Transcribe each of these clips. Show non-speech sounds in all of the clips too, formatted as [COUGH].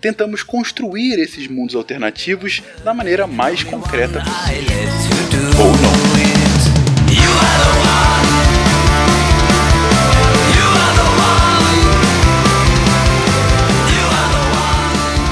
tentamos construir esses mundos alternativos da maneira mais concreta possível. Ou não.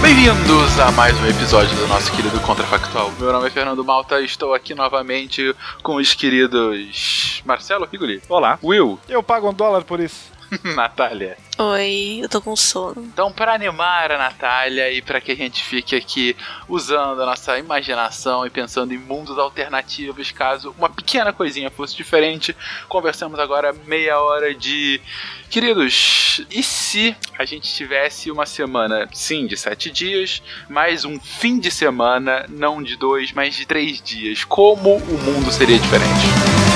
Bem-vindos a mais um episódio do nosso querido Contrafactual. Meu nome é Fernando Malta e estou aqui novamente com os queridos Marcelo Figuri. Olá. Will. Eu pago um dólar por isso. [LAUGHS] Natália. Oi, eu tô com sono. Então, para animar a Natália e para que a gente fique aqui usando a nossa imaginação e pensando em mundos alternativos, caso uma pequena coisinha fosse diferente, conversamos agora meia hora de. Queridos, e se a gente tivesse uma semana, sim, de sete dias, mais um fim de semana, não de dois, mas de três dias? Como o mundo seria diferente?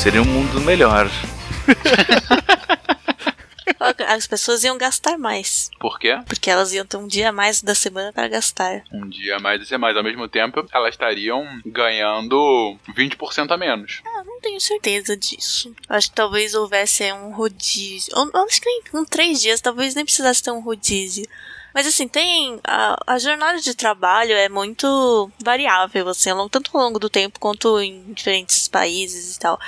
Seria um mundo melhor. [LAUGHS] As pessoas iam gastar mais. Por quê? Porque elas iam ter um dia a mais da semana para gastar. Um dia a mais e mais. Ao mesmo tempo, elas estariam ganhando 20% a menos. Ah, não tenho certeza disso. Acho que talvez houvesse um rodízio. Eu acho que nem com três dias, talvez nem precisasse ter um rodízio. Mas assim, tem. A, a jornada de trabalho é muito variável, assim, tanto ao longo do tempo quanto em diferentes países e tal.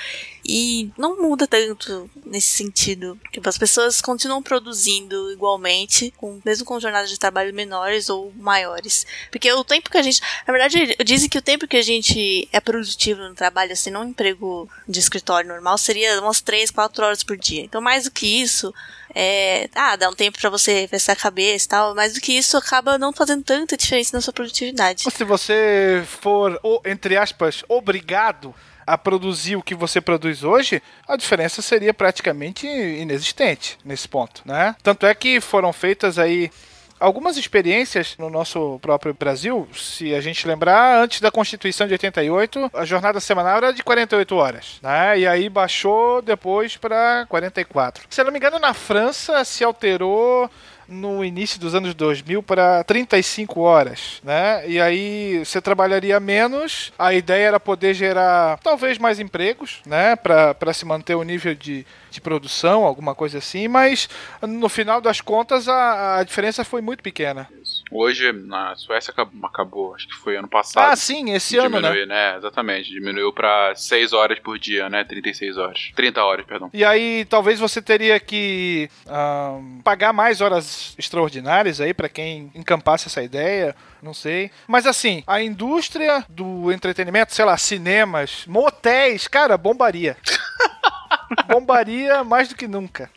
E não muda tanto nesse sentido. Tipo, as pessoas continuam produzindo igualmente, com, mesmo com jornadas de trabalho menores ou maiores. Porque o tempo que a gente. Na verdade, dizem que o tempo que a gente é produtivo no trabalho, assim, num emprego de escritório normal, seria umas 3, 4 horas por dia. Então, mais do que isso, é. Ah, dá um tempo pra você refrescar a cabeça e tal. Mais do que isso, acaba não fazendo tanta diferença na sua produtividade. Se você for, entre aspas, obrigado a produzir o que você produz hoje, a diferença seria praticamente inexistente nesse ponto, né? Tanto é que foram feitas aí algumas experiências no nosso próprio Brasil. Se a gente lembrar, antes da Constituição de 88, a jornada semanal era de 48 horas, né? E aí baixou depois para 44. Se eu não me engano, na França se alterou no início dos anos 2000 para 35 horas, né? E aí você trabalharia menos. A ideia era poder gerar talvez mais empregos, né? Para se manter o nível de, de produção, alguma coisa assim. Mas no final das contas a, a diferença foi muito pequena. Hoje, na Suécia acabou, acho que foi ano passado. Ah, sim, esse ano, né? Né? Exatamente. Diminuiu pra 6 horas por dia, né? 36 horas. 30 horas, perdão. E aí talvez você teria que ahn, pagar mais horas extraordinárias aí para quem encampasse essa ideia, não sei. Mas assim, a indústria do entretenimento, sei lá, cinemas, motéis, cara, bombaria. [LAUGHS] bombaria mais do que nunca.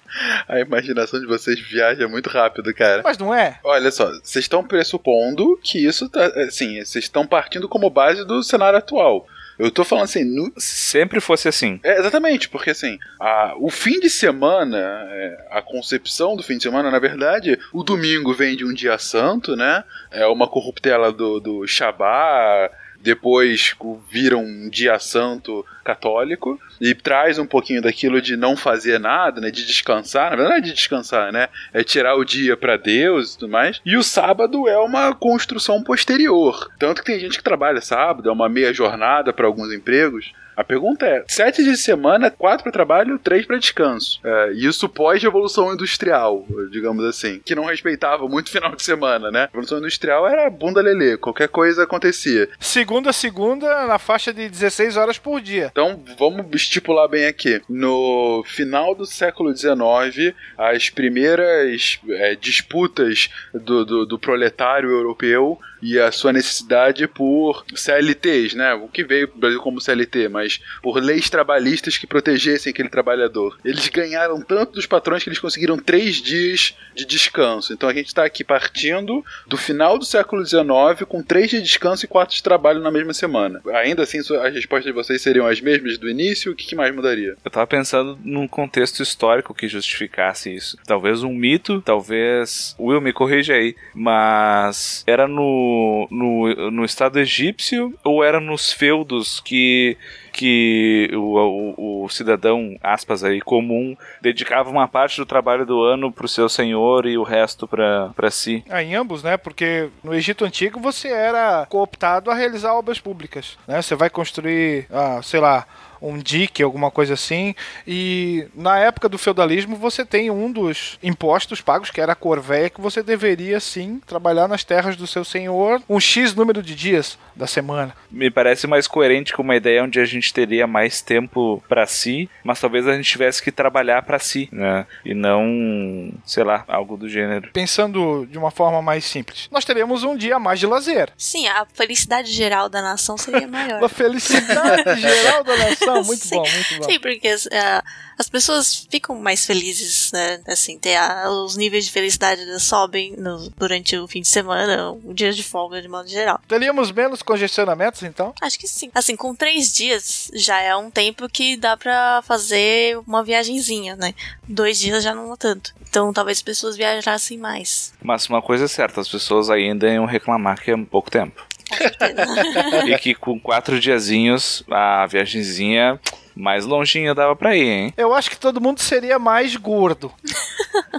A imaginação de vocês viaja muito rápido, cara. Mas não é? Olha só, vocês estão pressupondo que isso tá. Assim, vocês estão partindo como base do cenário atual. Eu tô falando assim, no, Sempre fosse assim. É, exatamente, porque assim, a- o fim de semana, é, a concepção do fim de semana, na verdade, o domingo vem de um dia santo, né? É uma corruptela do, do Shabá, depois vira um dia santo católico e traz um pouquinho daquilo de não fazer nada, né? De descansar, na verdade, de descansar, né? É tirar o dia pra Deus e tudo mais. E o sábado é uma construção posterior. Tanto que tem gente que trabalha sábado, é uma meia jornada para alguns empregos. A pergunta é: sete dias de semana, quatro para trabalho, três para descanso. É, isso pós-revolução industrial, digamos assim, que não respeitava muito final de semana, né? A revolução industrial era bunda lelê, qualquer coisa acontecia. Segunda a segunda, na faixa de 16 horas por dia. Então vamos estipular bem aqui. No final do século XIX, as primeiras é, disputas do, do, do proletário europeu e a sua necessidade por CLTs, né? O que veio pro Brasil como CLT, mas por leis trabalhistas que protegessem aquele trabalhador. Eles ganharam tanto dos patrões que eles conseguiram três dias de descanso. Então a gente está aqui partindo do final do século XIX com três de descanso e quatro de trabalho na mesma semana. Ainda assim, as respostas de vocês seriam as mesmas do início? O que, mais mudaria? Eu tava pensando num contexto histórico que justificasse isso. Talvez um mito, talvez. Will, me corrija aí. Mas era no, no, no Estado egípcio ou era nos feudos que que o, o, o cidadão, aspas aí, comum, dedicava uma parte do trabalho do ano pro seu senhor e o resto pra si. Ah, em ambos, né? Porque no Egito Antigo você era cooptado a realizar obras públicas, né? Você vai construir, ah, sei lá, um dique, alguma coisa assim, e na época do feudalismo você tem um dos impostos pagos, que era a corvéia, que você deveria sim trabalhar nas terras do seu senhor um X número de dias da semana. Me parece mais coerente com uma ideia onde a gente teria mais tempo pra si, mas talvez a gente tivesse que trabalhar pra si, né? E não, sei lá, algo do gênero. Pensando de uma forma mais simples, nós teríamos um dia a mais de lazer. Sim, a felicidade geral da nação seria maior. [LAUGHS] A felicidade [LAUGHS] geral da nação, muito Sim. bom, muito bom. Sim, porque as, ah, as pessoas ficam mais felizes, né? Assim, ter a- os níveis de felicidade sobem no- durante o fim de semana, o dia de folga de modo geral. Teríamos menos congestionamentos, então? Acho que sim. Assim, com três dias já é um tempo que dá pra fazer uma viagenzinha, né? Dois dias já não tanto. Então talvez as pessoas viajassem mais. Mas uma coisa é certa, as pessoas ainda iam reclamar que é pouco tempo. [LAUGHS] E que com quatro diazinhos, a viagenzinha mais longinha dava pra ir, hein? Eu acho que todo mundo seria mais gordo.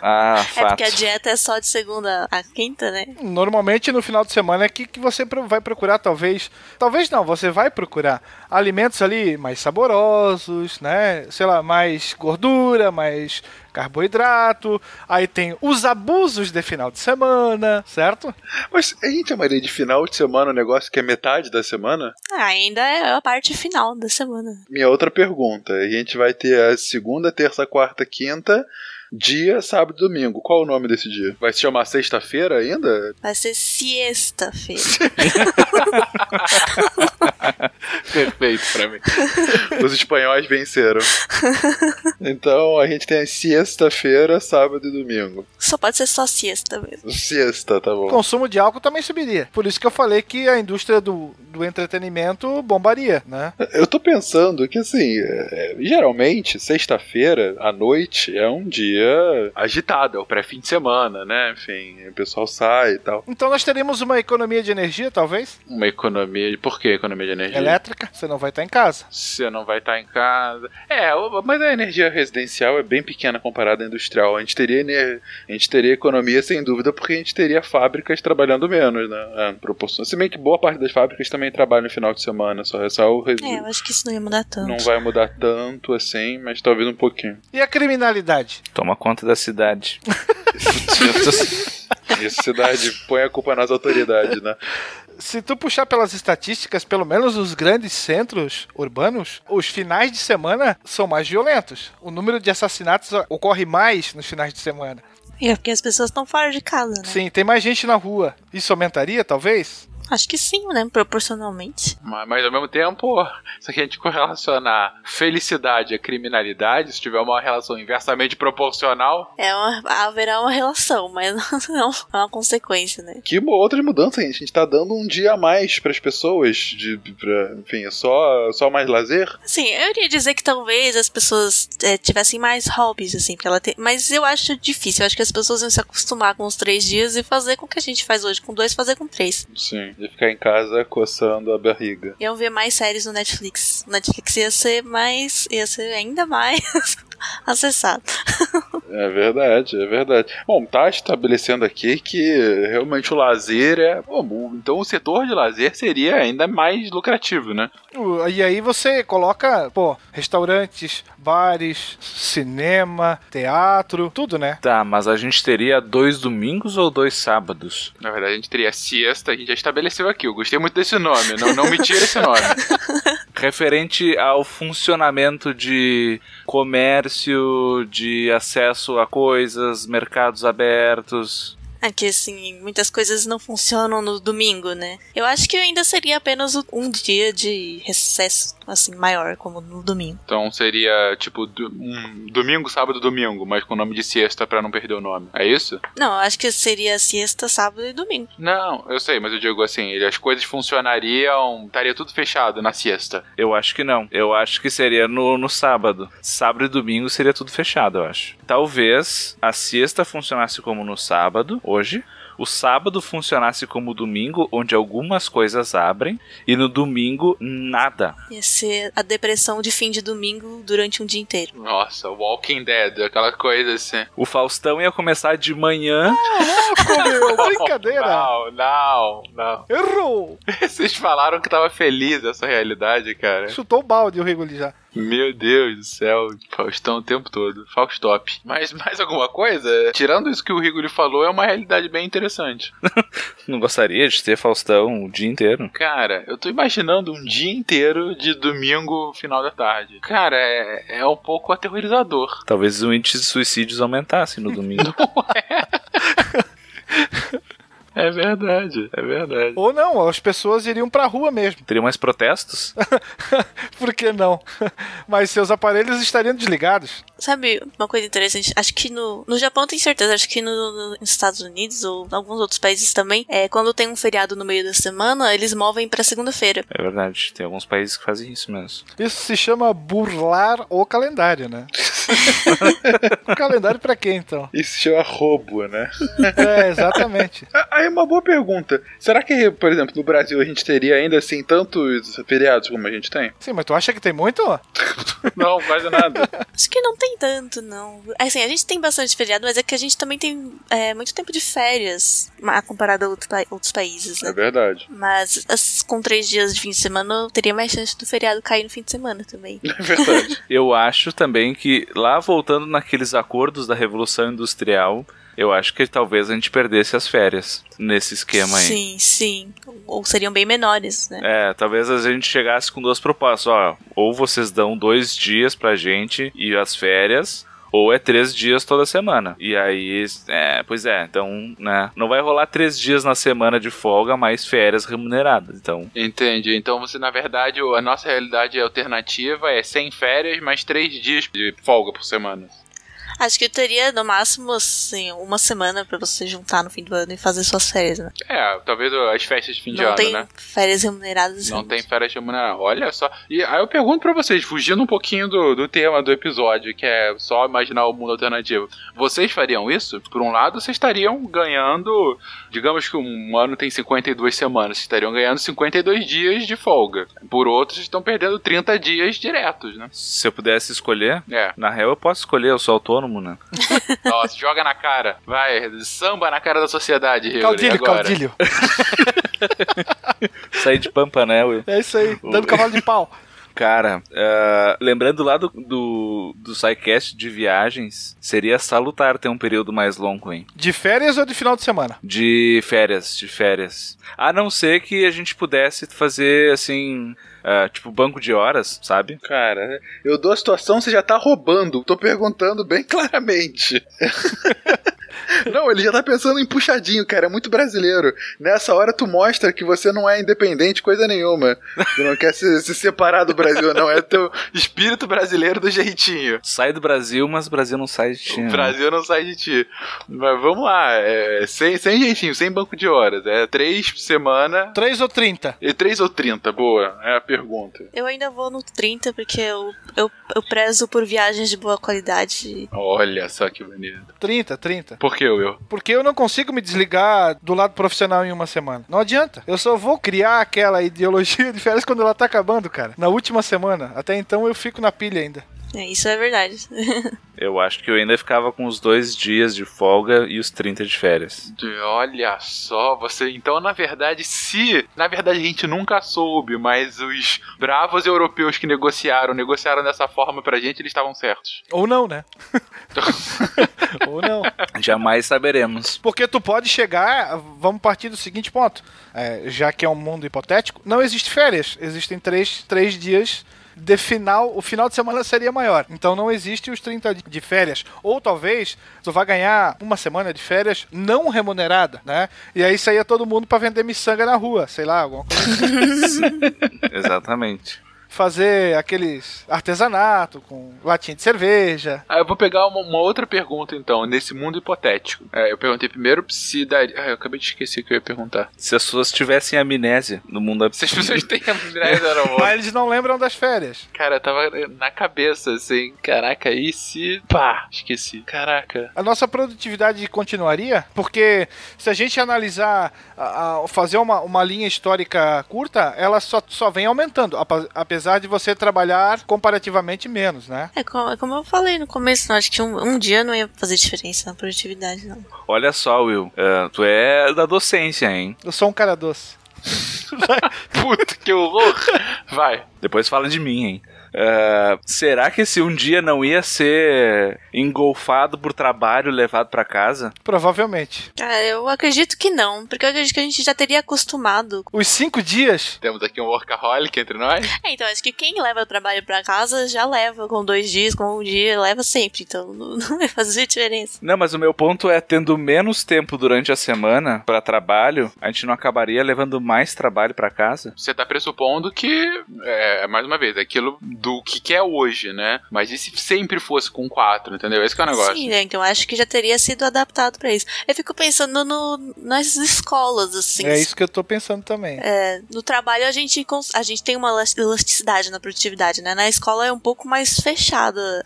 Ah, [LAUGHS] é fato. porque a dieta é só de segunda a quinta, né? Normalmente no final de semana é que, que você vai procurar, talvez. Talvez não, você vai procurar alimentos ali mais saborosos, né? Sei lá, mais gordura, mais carboidrato. Aí tem os abusos de final de semana, certo? Mas a gente chamaria de final de semana um negócio que é metade da semana? Ah, ainda é a parte final da semana. Minha outra pergunta. A gente vai ter a segunda, terça, quarta, quinta, dia, sábado e domingo. Qual o nome desse dia? Vai se chamar sexta-feira ainda? Vai ser siesta-feira. [LAUGHS] Perfeito pra mim. Os espanhóis venceram. Então a gente tem a sexta-feira, sábado e domingo. Só pode ser só siesta mesmo. Sexta, tá O bom. consumo de álcool também subiria. Por isso que eu falei que a indústria do, do entretenimento bombaria, né? Eu tô pensando que, assim, é, geralmente, sexta-feira à noite é um dia agitado, é o pré-fim de semana, né? Enfim, o pessoal sai e tal. Então nós teríamos uma economia de energia, talvez, Uma economia. Por que economia de energia? elétrica. Você não vai estar em casa. Você não vai estar em casa. É, mas a energia residencial é bem pequena comparada à industrial. A gente teria, ener- a gente teria economia sem dúvida porque a gente teria fábricas trabalhando menos, né? É, proporção. Se bem que boa parte das fábricas também trabalham no final de semana, só é só o res- É, eu acho que isso não ia mudar tanto. Não vai mudar tanto assim, mas talvez um pouquinho. E a criminalidade? Toma conta da cidade. [LAUGHS] Isso, cidade põe a culpa nas autoridades, né? Se tu puxar pelas estatísticas, pelo menos os grandes centros urbanos, os finais de semana são mais violentos. O número de assassinatos ocorre mais nos finais de semana. É porque as pessoas estão fora de casa, né? Sim, tem mais gente na rua. Isso aumentaria, talvez? Acho que sim, né? Proporcionalmente. Mas, mas ao mesmo tempo, se a gente correlacionar felicidade à criminalidade, se tiver uma relação inversamente proporcional, É uma, haverá uma relação, mas [LAUGHS] não é uma consequência, né? que outra mudança, gente. A gente tá dando um dia a mais pras pessoas, de, pra, enfim, é só, só mais lazer. Assim, eu iria dizer que talvez as pessoas é, tivessem mais hobbies, assim, porque ela tem. Mas eu acho difícil. Eu acho que as pessoas iam se acostumar com os três dias e fazer com o que a gente faz hoje com dois, fazer com três. Sim, de ficar em casa coçando a barriga. Iam ver mais séries no Netflix. O Netflix ia ser mais. ia ser ainda mais [LAUGHS] acessado. É verdade, é verdade. Bom, tá estabelecendo aqui que realmente o lazer é. Bom, então o setor de lazer seria ainda mais lucrativo, né? E aí você coloca, pô, restaurantes, bares, cinema, teatro, tudo, né? Tá, mas a gente teria dois domingos ou dois sábados? Na verdade, a gente teria siesta, a gente já estabeleceu aqui. Eu gostei muito desse nome, não, não me tira esse nome. [LAUGHS] Referente ao funcionamento de comércio, de acesso a coisas, mercados abertos. É que, assim, muitas coisas não funcionam no domingo, né? Eu acho que ainda seria apenas um dia de recesso, assim, maior, como no domingo. Então seria tipo do- um domingo, sábado, domingo, mas com o nome de siesta pra não perder o nome. É isso? Não, eu acho que seria sexta, sábado e domingo. Não, eu sei, mas eu digo assim, ele- as coisas funcionariam, estaria tudo fechado na siesta. Eu acho que não. Eu acho que seria no, no sábado. Sábado e domingo seria tudo fechado, eu acho. Talvez a sexta funcionasse como no sábado, hoje. O sábado funcionasse como domingo, onde algumas coisas abrem. E no domingo, nada. Ia ser a depressão de fim de domingo durante um dia inteiro. Nossa, Walking Dead, aquela coisa assim. O Faustão ia começar de manhã. Pô, meu, [LAUGHS] brincadeira! Não, não, não. Errou! Vocês falaram que tava feliz essa realidade, cara. Chutou o balde o Rigoli já. Meu Deus do céu, Faustão o tempo todo. Faustop. Mas mais alguma coisa? Tirando isso que o Rigoli falou, é uma realidade bem interessante. [LAUGHS] Não gostaria de ter Faustão o dia inteiro. Cara, eu tô imaginando um dia inteiro de domingo, final da tarde. Cara, é, é um pouco aterrorizador. Talvez o índice de suicídios aumentasse no domingo. [LAUGHS] É verdade, é verdade. Ou não, as pessoas iriam pra rua mesmo. Teria mais protestos? [LAUGHS] Por que não? Mas seus aparelhos estariam desligados. Sabe uma coisa interessante? Acho que no, no Japão tem certeza, acho que no, no- nos Estados Unidos ou em alguns outros países também, é, quando tem um feriado no meio da semana, eles movem pra segunda-feira. É verdade, tem alguns países que fazem isso mesmo. Isso se chama burlar o calendário, né? [LAUGHS] o calendário pra quê, então? Isso se chama roubo, né? É, exatamente. [LAUGHS] Aí uma boa pergunta. Será que, por exemplo, no Brasil a gente teria ainda assim tantos feriados como a gente tem? Sim, mas tu acha que tem muito? [LAUGHS] Não, quase nada. Acho que não tem tanto, não. Assim, a gente tem bastante feriado, mas é que a gente também tem é, muito tempo de férias, comparado a outro outros países, É né? verdade. Mas as- com três dias de fim de semana, eu teria mais chance do feriado cair no fim de semana também. É verdade. Eu acho também que, lá voltando naqueles acordos da Revolução Industrial, eu acho que talvez a gente perdesse as férias nesse esquema aí. Sim, sim. Ou seriam bem menores, né? É, talvez a gente chegasse com duas propostas, ó. Ou vocês dão dois dias pra gente e as férias, ou é três dias toda semana. E aí, é, pois é, então, né? Não vai rolar três dias na semana de folga, mais férias remuneradas. Então, Entendi. Então você, na verdade, a nossa realidade alternativa é sem férias, mais três dias de folga por semana. Acho que eu teria, no máximo, assim, uma semana pra você juntar no fim do ano e fazer suas férias, né? É, talvez as festas de fim de não ano, tem né? férias remuneradas. Não tem férias remuneradas. Olha só. E aí eu pergunto pra vocês, fugindo um pouquinho do, do tema do episódio, que é só imaginar o mundo alternativo. Vocês fariam isso? Por um lado, vocês estariam ganhando. Digamos que um ano tem 52 semanas. Vocês estariam ganhando 52 dias de folga. Por outro, vocês estão perdendo 30 dias diretos, né? se eu pudesse escolher, É. na real eu posso escolher, eu sou autônomo, né? [LAUGHS] Nossa, joga na cara. Vai, samba na cara da sociedade, Rigoli, Caudilho, agora. caudilho. [LAUGHS] Sair de pampa, né, Will? É isso aí, dando cavalo de pau. [LAUGHS] Cara, ah, lembrando lá do, do, do SciCast de viagens, seria salutar ter um período mais longo, hein? De férias ou de final de semana? De férias, de férias. A não ser que a gente pudesse fazer, assim, ah, tipo, banco de horas, sabe? Cara, eu dou a situação, você já tá roubando. Tô perguntando bem [LAUGHS] claramente. [LAUGHS] Não, ele já tá pensando em puxadinho, cara. É muito brasileiro. Nessa hora tu mostra que você não é independente, coisa nenhuma. Tu não quer se, se separar do Brasil, não. É teu espírito brasileiro do jeitinho. Sai do Brasil, mas o Brasil não sai de ti. O né? Brasil não sai de ti. Mas vamos lá. É, sem, sem jeitinho, sem banco de horas. É três por semana. 3 ou 30? E três ou trinta? Boa, é a pergunta. Eu ainda vou no 30 porque eu, eu, eu prezo por viagens de boa qualidade. Olha só que bonito. 30, 30. Por que, Will? Porque eu não consigo me desligar do lado profissional em uma semana. Não adianta. Eu só vou criar aquela ideologia de férias quando ela tá acabando, cara. Na última semana. Até então eu fico na pilha ainda. É, isso é verdade. [LAUGHS] Eu acho que eu ainda ficava com os dois dias de folga e os 30 de férias. Olha só, você. Então, na verdade, se. Na verdade, a gente nunca soube, mas os bravos europeus que negociaram, negociaram dessa forma pra gente, eles estavam certos. Ou não, né? [LAUGHS] Ou não. Jamais saberemos. Porque tu pode chegar, vamos partir do seguinte ponto. É, já que é um mundo hipotético, não existe férias. Existem três, três dias de final. O final de semana seria maior. Então não existe os 30 di- de férias. Ou talvez tu vai ganhar uma semana de férias não remunerada, né? E aí saía todo mundo pra vender miçanga na rua, sei lá, alguma coisa. [LAUGHS] Exatamente. Fazer aqueles artesanato com latinha de cerveja. Ah, eu vou pegar uma, uma outra pergunta, então, nesse mundo hipotético. É, eu perguntei primeiro se daria. Ah, eu acabei de esquecer o que eu ia perguntar. Se as pessoas tivessem amnésia no mundo Se as pessoas têm amnésia, era [LAUGHS] bom. Mas eles não lembram das férias. Cara, tava na cabeça, assim. Caraca, e se. Pá, esqueci. Caraca. A nossa produtividade continuaria? Porque se a gente analisar, a- a- fazer uma, uma linha histórica curta, ela só, só vem aumentando, apa- apesar de você trabalhar comparativamente menos, né? É como, é como eu falei no começo, não, acho que um, um dia não ia fazer diferença na produtividade, não. Olha só, Will. eh, tu é da docência, hein? Eu sou um cara doce. [LAUGHS] Puta, que horror. Vai. Depois fala de mim, hein? Eh, será que esse um dia não ia ser engolfado por trabalho levado pra casa? Provavelmente. Cara, eu acredito que não, porque eu acredito que a gente já teria acostumado. Os cinco dias, Temos aqui um workaholic entre nós. É, então acho que quem leva o trabalho pra casa já leva com dois dias, com um dia, leva sempre, então [LAUGHS] não, não vai fazer diferença. Não, mas o meu ponto é tendo menos tempo durante a semana pra trabalho, a gente não acabaria levando mais trabalho pra casa? Você tá pressupondo que, é, mais uma vez, é aquilo do que, que é hoje, né? Mas e se sempre fosse com quatro, entendeu? Esse que é o negócio. Sim, né? Então acho que já teria sido adaptado pra isso. Eu fico pensando no, nas escolas, assim. é isso que eu tô pensando também. É, no trabalho a gente, a gente tem uma elas- elasticidade na produtividade, né? Na escola é um pouco mais fechada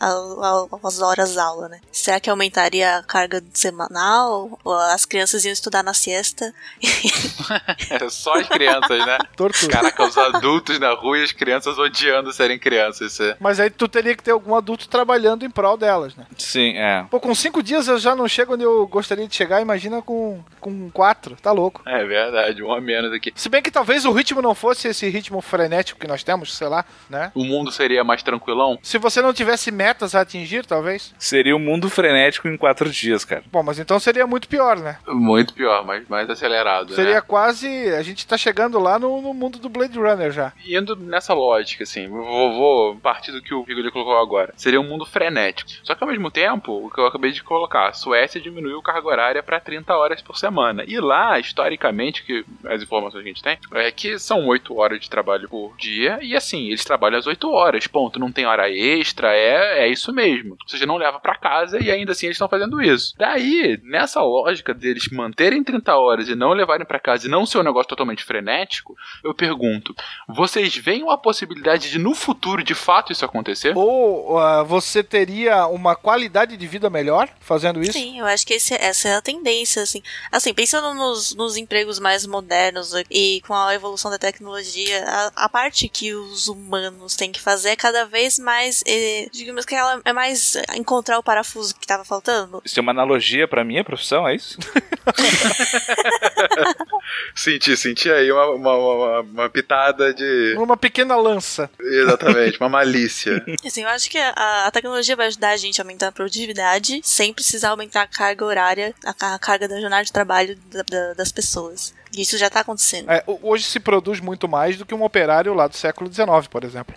as horas aula, né? Será que aumentaria a carga semanal? Ou as crianças iam estudar na siesta? [LAUGHS] [LAUGHS] É só as crianças, né? Tortura. Caraca, os adultos na rua e as crianças odiando serem crianças. Isso é... Mas aí tu teria que ter algum adulto trabalhando em prol delas, né? Sim, é. Pô, com cinco dias eu já não chego onde eu gostaria de chegar, imagina com, com quatro, tá louco. é verdade, um a menos aqui. Se bem que talvez o ritmo não fosse esse ritmo frenético que nós temos, sei lá, né? O mundo seria mais tranquilão? Se você não tivesse metas a atingir, talvez. Seria um mundo frenético em quatro dias, cara. Bom, mas então seria muito pior, né? Muito pior, mas mais acelerado. Seria né? quase. A gente tá chegando lá no, no mundo do Blade Runner já. Indo nessa lógica, assim, vou, vou partir do que o Vigor colocou agora. Seria um mundo frenético. Só que ao mesmo tempo, o que eu acabei de colocar, a Suécia diminuiu carga horária para 30 horas por semana. E lá, historicamente, que as informações que a gente tem, é que são 8 horas de trabalho por dia. E assim, eles trabalham às 8 horas, ponto. Não tem hora extra, é, é isso mesmo. Ou seja, não leva para casa e ainda assim eles estão fazendo isso. Daí, nessa lógica deles manterem 30 horas e não levarem para casa e não ser um negócio totalmente frenético, eu pergunto: vocês veem uma possibilidade de no futuro de fato isso acontecer? Ou ah, você teria uma qualidade de vida melhor fazendo isso? Sim, eu acho que esse- essa é a tendência, assim. Assim, pensando nos, nos empregos mais modernos e com a evolução da tecnologia, a, a parte que os humanos têm que fazer é cada vez mais, eh, digamos que ela é mais encontrar o parafuso que tava faltando. Isso é uma analogia pra minha profissão, é isso? [LAUGHS] Senti, senti aí uma, uma, uma- uma pitada de. Uma pequena lança. Exatamente, uma malícia. [LAUGHS] Assim, eu acho que a, a tecnologia vai ajudar a gente a aumentar a produtividade sem precisar aumentar a carga horária, a, a carga da jornada de trabalho da- da- das pessoas. Isso já tá acontecendo. É, ho- hoje se produz muito mais do que um operário lá do século XIX, por exemplo.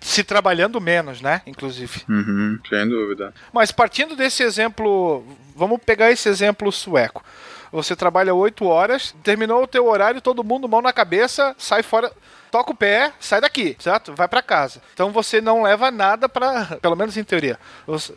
Se trabalhando menos, né? Inclusive. Uhum, sem dúvida. Mas partindo desse exemplo, vamos pegar esse exemplo sueco. Você trabalha 8 horas, terminou o teu horário, todo mundo mão na cabeça, sai fora, toca o pé, sai daqui, certo? Vai pra casa. Então você não leva nada pra, [LAUGHS] pelo menos em teoria. Você-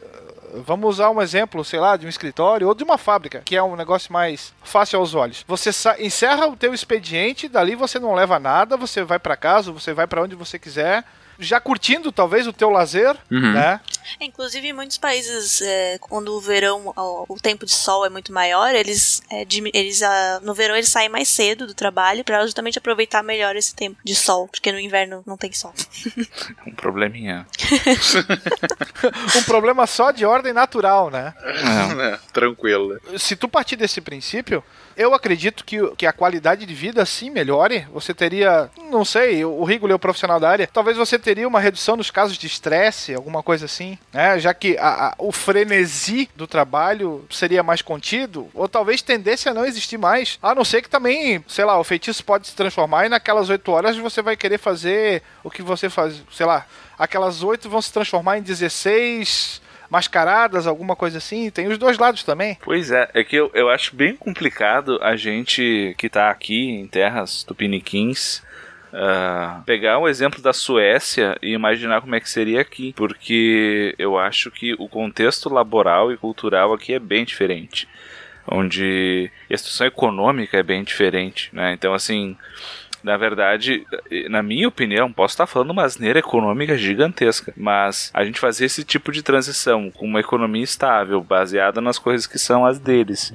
Vamos usar um exemplo, sei lá, de um escritório ou de uma fábrica, que é um negócio mais fácil aos olhos. Você encerra o teu expediente, dali você não leva nada, você vai pra casa, você vai pra onde você quiser, já curtindo talvez o teu lazer, Uhum. né? Inclusive, em muitos países, é, quando o verão, ó, o tempo de sol é muito maior, eles, é, eles ah, no verão eles saem mais cedo do trabalho para justamente aproveitar melhor esse tempo de sol, porque no inverno não tem sol. [LAUGHS] Um probleminha. [LAUGHS] um problema só de ordem natural, né? É, tranquilo. Se tu partir desse princípio, eu acredito que, que a qualidade de vida sim melhore. Você teria, não sei, o Rigo é o profissional da área, talvez você teria uma redução nos casos de estresse, alguma coisa assim, né? Já que a- a- o frenesi do trabalho seria mais contido, ou talvez tendesse a não existir mais. A não ser que também, sei lá, o feitiço pode se transformar e naquelas 8 horas você vai querer fazer o que você faz, sei lá, aquelas 8 vão se transformar em 16 mascaradas, alguma coisa assim. Tem os dois lados também. Pois é, é que eu, eu acho bem complicado a gente que tá aqui em terras tupiniquins ah, pegar o exemplo da Suécia e imaginar como é que seria aqui, porque eu acho que o contexto laboral e cultural aqui é bem diferente, onde a situação econômica é bem diferente, né? Então assim, na verdade, na minha opinião, posso estar falando uma asneira econômica gigantesca, mas a gente fazer esse tipo de transição com uma economia estável, baseada nas coisas que são as deles,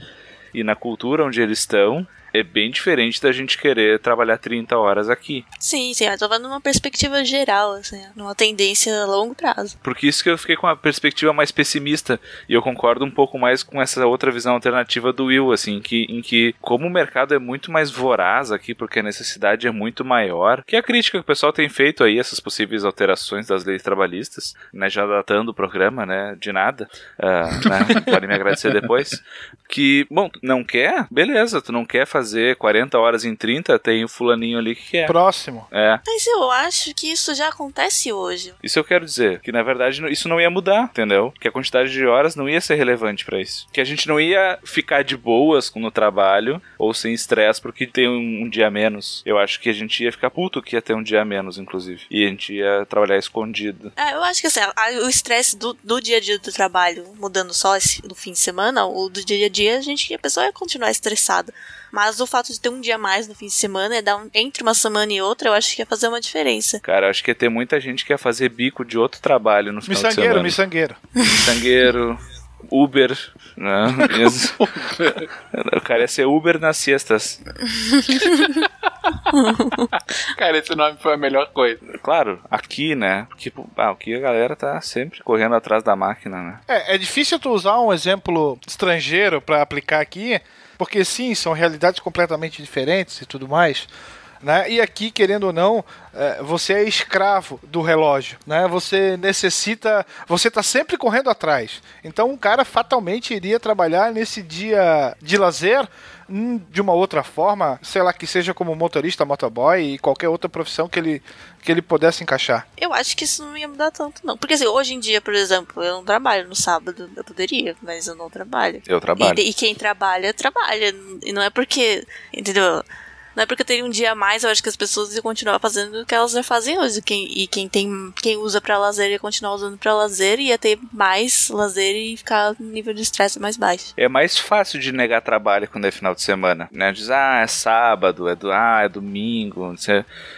e na cultura onde eles estão, é bem diferente da gente querer trabalhar 30 horas aqui. Sim, sim, eu falando numa perspectiva geral, assim, numa tendência a longo prazo. Porque isso que eu fiquei com uma perspectiva mais pessimista. E eu concordo um pouco mais com essa outra visão alternativa do Will, assim, que, em que, como o mercado é muito mais voraz aqui, porque a necessidade é muito maior, que a crítica que o pessoal tem feito aí, essas possíveis alterações das leis trabalhistas, né, já datando o programa, né, de nada, ah, né, [LAUGHS] podem me agradecer depois, que, bom, não quer? Beleza, tu não quer fazer 40 horas em 30, tem o fulaninho ali que quer. Próximo. É, Mas eu acho que isso já acontece hoje. isso eu quero dizer, que na verdade isso não ia mudar, entendeu? Que a quantidade de horas não ia ser relevante pra isso. Que a gente não ia ficar de boas no trabalho ou sem estresse porque tem um, um dia a menos. Eu acho que a gente ia ficar puto que ia ter um dia a menos, inclusive. E a gente ia trabalhar escondido. É, eu acho que assim, a- o estresse do, do dia a dia do trabalho, mudando só esse, do fim de semana, ou do dia a dia, a gente, a pessoa ia continuar estressada. Mas o fato de ter um dia a mais no fim de semana, é dar um- entre uma semana e outra, eu acho que ia fazer uma diferença. Cara, eu acho que ia ter muita gente que ia fazer bico de outro trabalho no final de semana. miçangueiro. Miçangueiro, Uber, né? [LAUGHS] O cara ia ser Uber nas sextas. Cara, esse nome foi a melhor coisa. Claro, aqui, né? Tipo, ah, aqui a galera tá sempre correndo atrás da máquina, né? É, é difícil tu usar um exemplo estrangeiro pra aplicar aqui, porque sim, são realidades completamente diferentes e tudo mais. Né? E aqui, querendo ou não, é, você é escravo do relógio, né? Você necessita, você tá sempre correndo atrás. Então, um cara fatalmente iria trabalhar nesse dia de lazer hum, de uma outra forma, sei lá, que seja como motorista, motoboy e qualquer outra profissão que ele que ele pudesse encaixar. Eu acho que isso não ia mudar tanto, não. Porque assim, hoje em dia, por exemplo, eu não trabalho no sábado. Eu poderia, mas eu não trabalho. Eu trabalho. E, e quem trabalha, trabalha. E não é porque. Entendeu? Não é porque eu teria um dia a mais, eu acho que as pessoas iam continuar fazendo o que elas já fazem hoje. Quem, e quem tem quem usa pra lazer ia continuar usando pra lazer, ia ter mais lazer e ficar no nível de estresse mais baixo. É mais fácil de negar trabalho quando é final de semana, né? Diz, ah, é sábado, é do, ah, é domingo,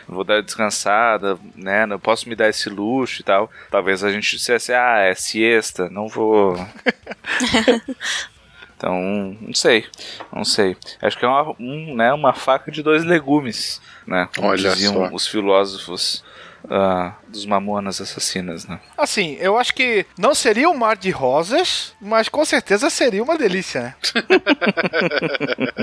vou dar descansada, né? Não posso me dar esse luxo e tal. Talvez a gente dissesse, ah, é siesta, não vou. [LAUGHS] Então, não sei, não sei. Acho que é uma, um, né, uma faca de dois legumes, né? Como Olha diziam só. os filósofos ah, dos mamonas assassinas, né? Assim, eu acho que não seria um mar de rosas, mas com certeza seria uma delícia, né? [LAUGHS]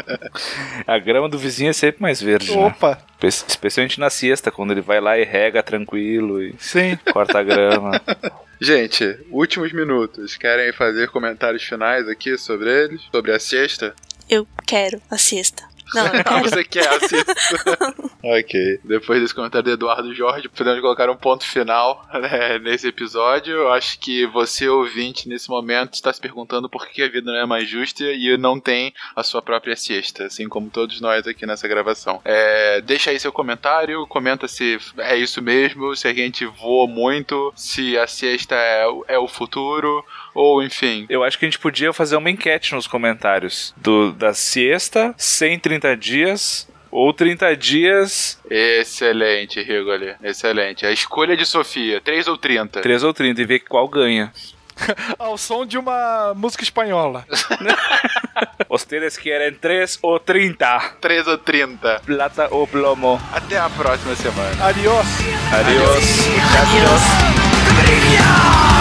A grama do vizinho é sempre mais verde, né? Opa, Espe- Especialmente na siesta, quando ele vai lá e rega tranquilo e sim. corta a grama. [LAUGHS] Gente, últimos minutos. Querem fazer comentários finais aqui sobre eles? Sobre a siesta? Eu quero a siesta. [LAUGHS] Não, você quer a siesta. [LAUGHS] ok. Depois desse comentário do Eduardo Jorge, podemos colocar um ponto final né, nesse episódio. Eu acho que você, ouvinte, nesse momento, está se perguntando por que a vida não é mais justa e não tem a sua própria siesta, assim como todos nós aqui nessa gravação. É, deixa aí seu comentário, comenta se é isso mesmo, se a gente voa muito, se a siesta é, é o futuro, ou enfim. Eu acho que a gente podia fazer uma enquete nos comentários do da siesta, 130 dias ou 30 dias, Excelente, Rigoli. Excelente. A escolha de Sofia, 3 ou 30? 3 ou 30 e ver qual ganha. [LAUGHS] Ao som de uma música espanhola. [LAUGHS] Vocês querem 3 ou 30? 3 ou 30. Plata ou plomo? Até a próxima semana. Adiós. Adiós. Adiós.